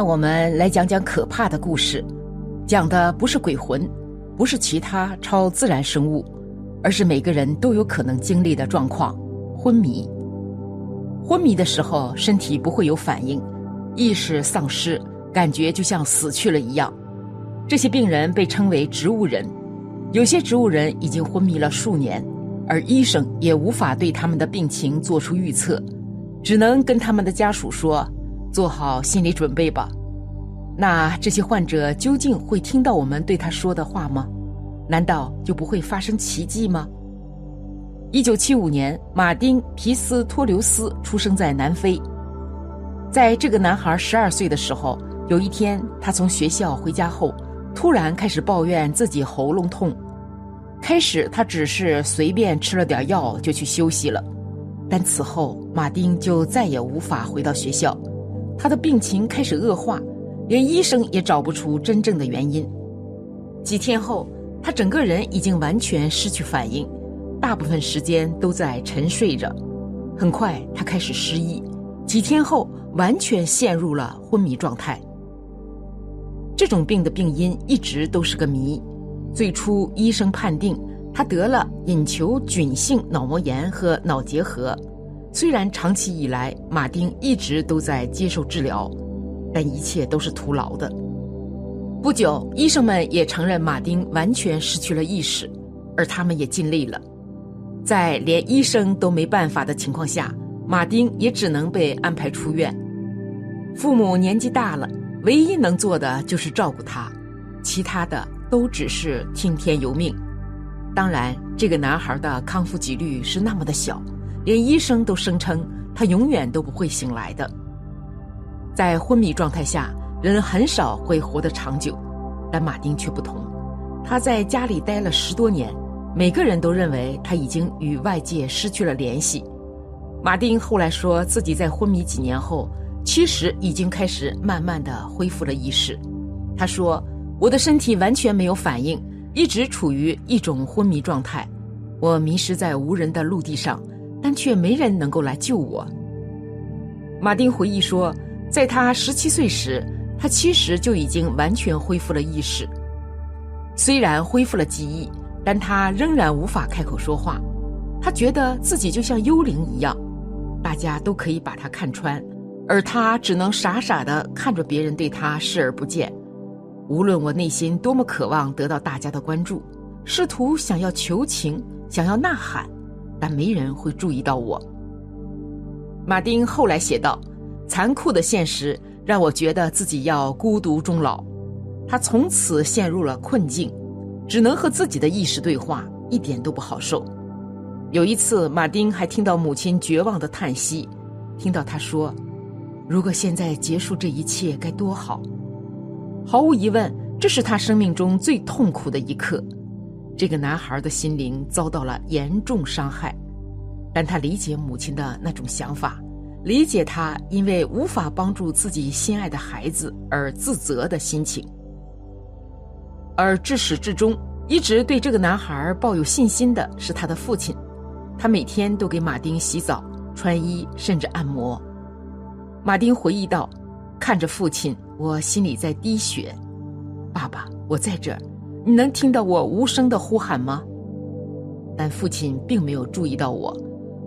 让我们来讲讲可怕的故事，讲的不是鬼魂，不是其他超自然生物，而是每个人都有可能经历的状况——昏迷。昏迷的时候，身体不会有反应，意识丧失，感觉就像死去了一样。这些病人被称为植物人，有些植物人已经昏迷了数年，而医生也无法对他们的病情做出预测，只能跟他们的家属说：“做好心理准备吧。”那这些患者究竟会听到我们对他说的话吗？难道就不会发生奇迹吗？一九七五年，马丁·皮斯托留斯出生在南非。在这个男孩十二岁的时候，有一天他从学校回家后，突然开始抱怨自己喉咙痛。开始他只是随便吃了点药就去休息了，但此后马丁就再也无法回到学校，他的病情开始恶化，连医生也找不出真正的原因。几天后，他整个人已经完全失去反应。大部分时间都在沉睡着，很快他开始失忆，几天后完全陷入了昏迷状态。这种病的病因一直都是个谜。最初医生判定他得了隐球菌性脑膜炎和脑结核。虽然长期以来马丁一直都在接受治疗，但一切都是徒劳的。不久，医生们也承认马丁完全失去了意识，而他们也尽力了。在连医生都没办法的情况下，马丁也只能被安排出院。父母年纪大了，唯一能做的就是照顾他，其他的都只是听天由命。当然，这个男孩的康复几率是那么的小，连医生都声称他永远都不会醒来的。在昏迷状态下，人很少会活得长久，但马丁却不同，他在家里待了十多年。每个人都认为他已经与外界失去了联系。马丁后来说自己在昏迷几年后，其实已经开始慢慢的恢复了意识。他说：“我的身体完全没有反应，一直处于一种昏迷状态。我迷失在无人的陆地上，但却没人能够来救我。”马丁回忆说，在他十七岁时，他其实就已经完全恢复了意识，虽然恢复了记忆。但他仍然无法开口说话，他觉得自己就像幽灵一样，大家都可以把他看穿，而他只能傻傻的看着别人对他视而不见。无论我内心多么渴望得到大家的关注，试图想要求情、想要呐喊，但没人会注意到我。马丁后来写道：“残酷的现实让我觉得自己要孤独终老。”他从此陷入了困境。只能和自己的意识对话，一点都不好受。有一次，马丁还听到母亲绝望的叹息，听到他说：“如果现在结束这一切，该多好。”毫无疑问，这是他生命中最痛苦的一刻。这个男孩的心灵遭到了严重伤害，但他理解母亲的那种想法，理解他因为无法帮助自己心爱的孩子而自责的心情。而至始至终一直对这个男孩抱有信心的是他的父亲，他每天都给马丁洗澡、穿衣，甚至按摩。马丁回忆道：“看着父亲，我心里在滴血。爸爸，我在这儿，你能听到我无声的呼喊吗？”但父亲并没有注意到我，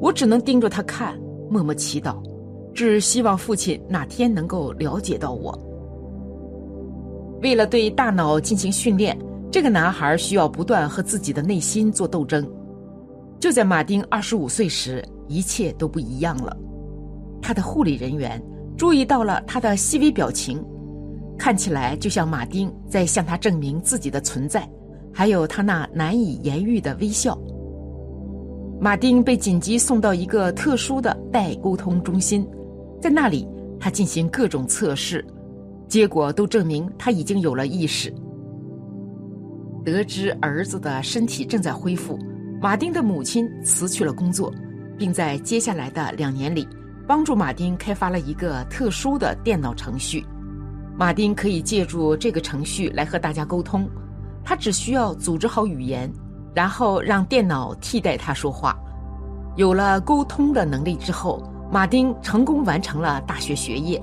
我只能盯着他看，默默祈祷，只希望父亲哪天能够了解到我。为了对大脑进行训练，这个男孩需要不断和自己的内心做斗争。就在马丁二十五岁时，一切都不一样了。他的护理人员注意到了他的细微表情，看起来就像马丁在向他证明自己的存在，还有他那难以言喻的微笑。马丁被紧急送到一个特殊的待沟通中心，在那里，他进行各种测试。结果都证明他已经有了意识。得知儿子的身体正在恢复，马丁的母亲辞去了工作，并在接下来的两年里帮助马丁开发了一个特殊的电脑程序。马丁可以借助这个程序来和大家沟通，他只需要组织好语言，然后让电脑替代他说话。有了沟通的能力之后，马丁成功完成了大学学业。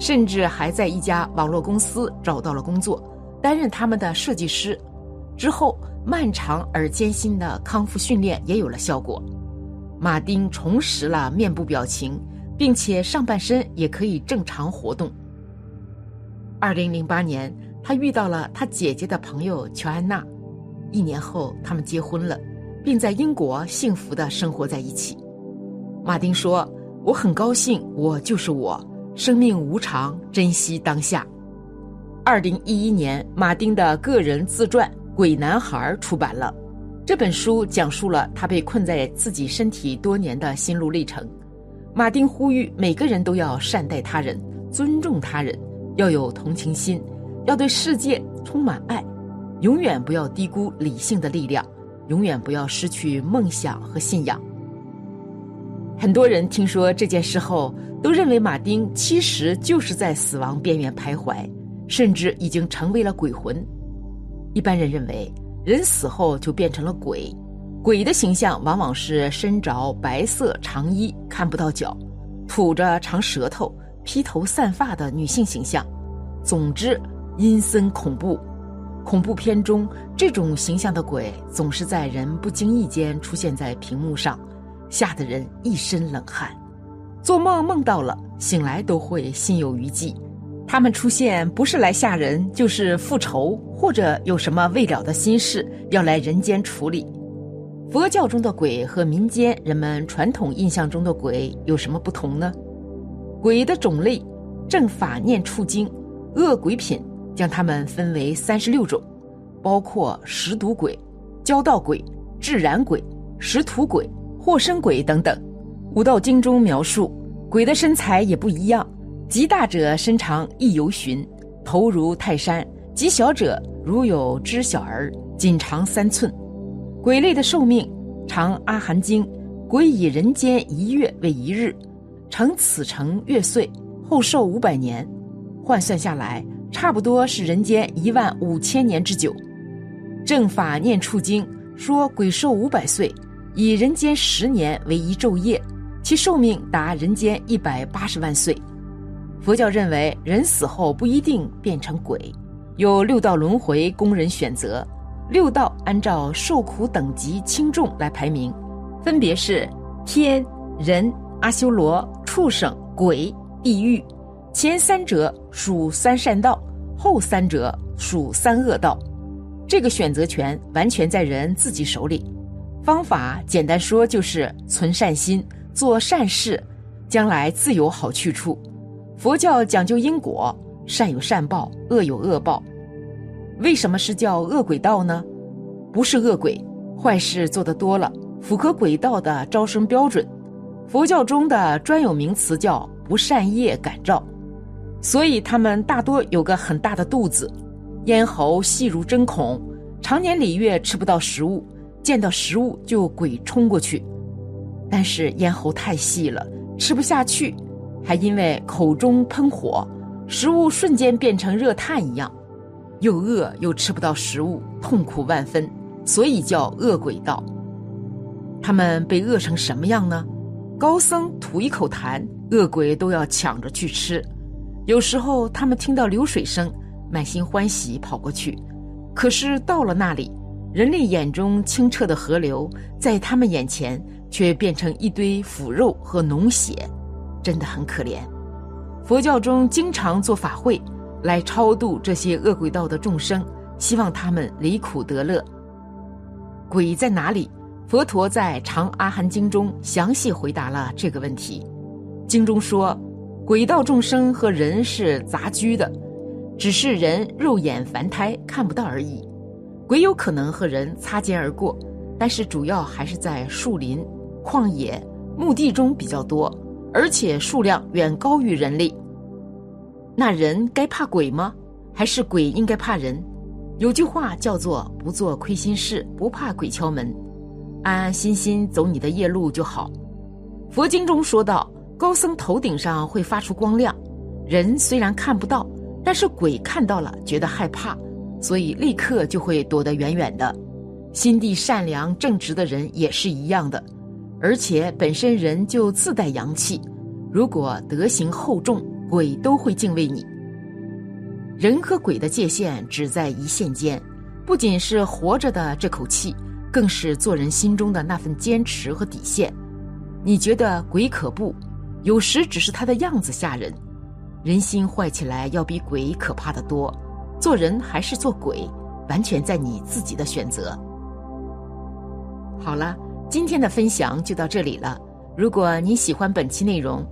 甚至还在一家网络公司找到了工作，担任他们的设计师。之后，漫长而艰辛的康复训练也有了效果，马丁重拾了面部表情，并且上半身也可以正常活动。二零零八年，他遇到了他姐姐的朋友乔安娜，一年后他们结婚了，并在英国幸福的生活在一起。马丁说：“我很高兴，我就是我，生命无常，珍惜当下。”二零一一年，马丁的个人自传。《鬼男孩》出版了这本书，讲述了他被困在自己身体多年的心路历程。马丁呼吁每个人都要善待他人，尊重他人，要有同情心，要对世界充满爱，永远不要低估理性的力量，永远不要失去梦想和信仰。很多人听说这件事后，都认为马丁其实就是在死亡边缘徘徊，甚至已经成为了鬼魂。一般人认为，人死后就变成了鬼，鬼的形象往往是身着白色长衣、看不到脚、吐着长舌头、披头散发的女性形象。总之，阴森恐怖。恐怖片中这种形象的鬼，总是在人不经意间出现在屏幕上，吓得人一身冷汗。做梦梦到了，醒来都会心有余悸。他们出现不是来吓人，就是复仇，或者有什么未了的心事要来人间处理。佛教中的鬼和民间人们传统印象中的鬼有什么不同呢？鬼的种类，正法念处经，恶鬼品将它们分为三十六种，包括食毒鬼、交道鬼、自然鬼、食土鬼、祸生鬼等等。五道经中描述，鬼的身材也不一样。极大者身长一由旬，头如泰山；极小者如有知小儿，仅长三寸。鬼类的寿命长《阿含经》，鬼以人间一月为一日，乘此城月岁，后寿五百年，换算下来，差不多是人间一万五千年之久。正法念处经说，鬼寿五百岁，以人间十年为一昼夜，其寿命达人间一百八十万岁。佛教认为，人死后不一定变成鬼，有六道轮回供人选择。六道按照受苦等级轻重来排名，分别是天、人、阿修罗、畜生、鬼、地狱。前三者属三善道，后三者属三恶道。这个选择权完全在人自己手里。方法简单说就是存善心，做善事，将来自有好去处。佛教讲究因果，善有善报，恶有恶报。为什么是叫恶鬼道呢？不是恶鬼，坏事做得多了，符合鬼道的招生标准。佛教中的专有名词叫不善业感召，所以他们大多有个很大的肚子，咽喉细如针孔，长年累月吃不到食物，见到食物就鬼冲过去。但是咽喉太细了，吃不下去。还因为口中喷火，食物瞬间变成热炭一样，又饿又吃不到食物，痛苦万分，所以叫饿鬼道。他们被饿成什么样呢？高僧吐一口痰，恶鬼都要抢着去吃。有时候他们听到流水声，满心欢喜跑过去，可是到了那里，人类眼中清澈的河流，在他们眼前却变成一堆腐肉和脓血。真的很可怜，佛教中经常做法会，来超度这些恶鬼道的众生，希望他们离苦得乐。鬼在哪里？佛陀在《长阿含经》中详细回答了这个问题。经中说，鬼道众生和人是杂居的，只是人肉眼凡胎看不到而已。鬼有可能和人擦肩而过，但是主要还是在树林、旷野、墓地中比较多。而且数量远高于人类。那人该怕鬼吗？还是鬼应该怕人？有句话叫做“不做亏心事，不怕鬼敲门”，安安心心走你的夜路就好。佛经中说到，高僧头顶上会发出光亮，人虽然看不到，但是鬼看到了觉得害怕，所以立刻就会躲得远远的。心地善良正直的人也是一样的。而且本身人就自带阳气，如果德行厚重，鬼都会敬畏你。人和鬼的界限只在一线间，不仅是活着的这口气，更是做人心中的那份坚持和底线。你觉得鬼可怖，有时只是他的样子吓人。人心坏起来要比鬼可怕的多。做人还是做鬼，完全在你自己的选择。好了，今天的分享就到这里了。如果你喜欢本期内容，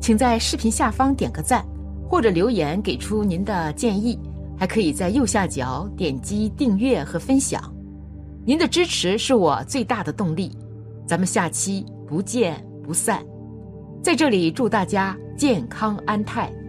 请在视频下方点个赞。或者留言给出您的建议，还可以在右下角点击订阅和分享。您的支持是我最大的动力。咱们下期不见不散。在这里祝大家健康安泰。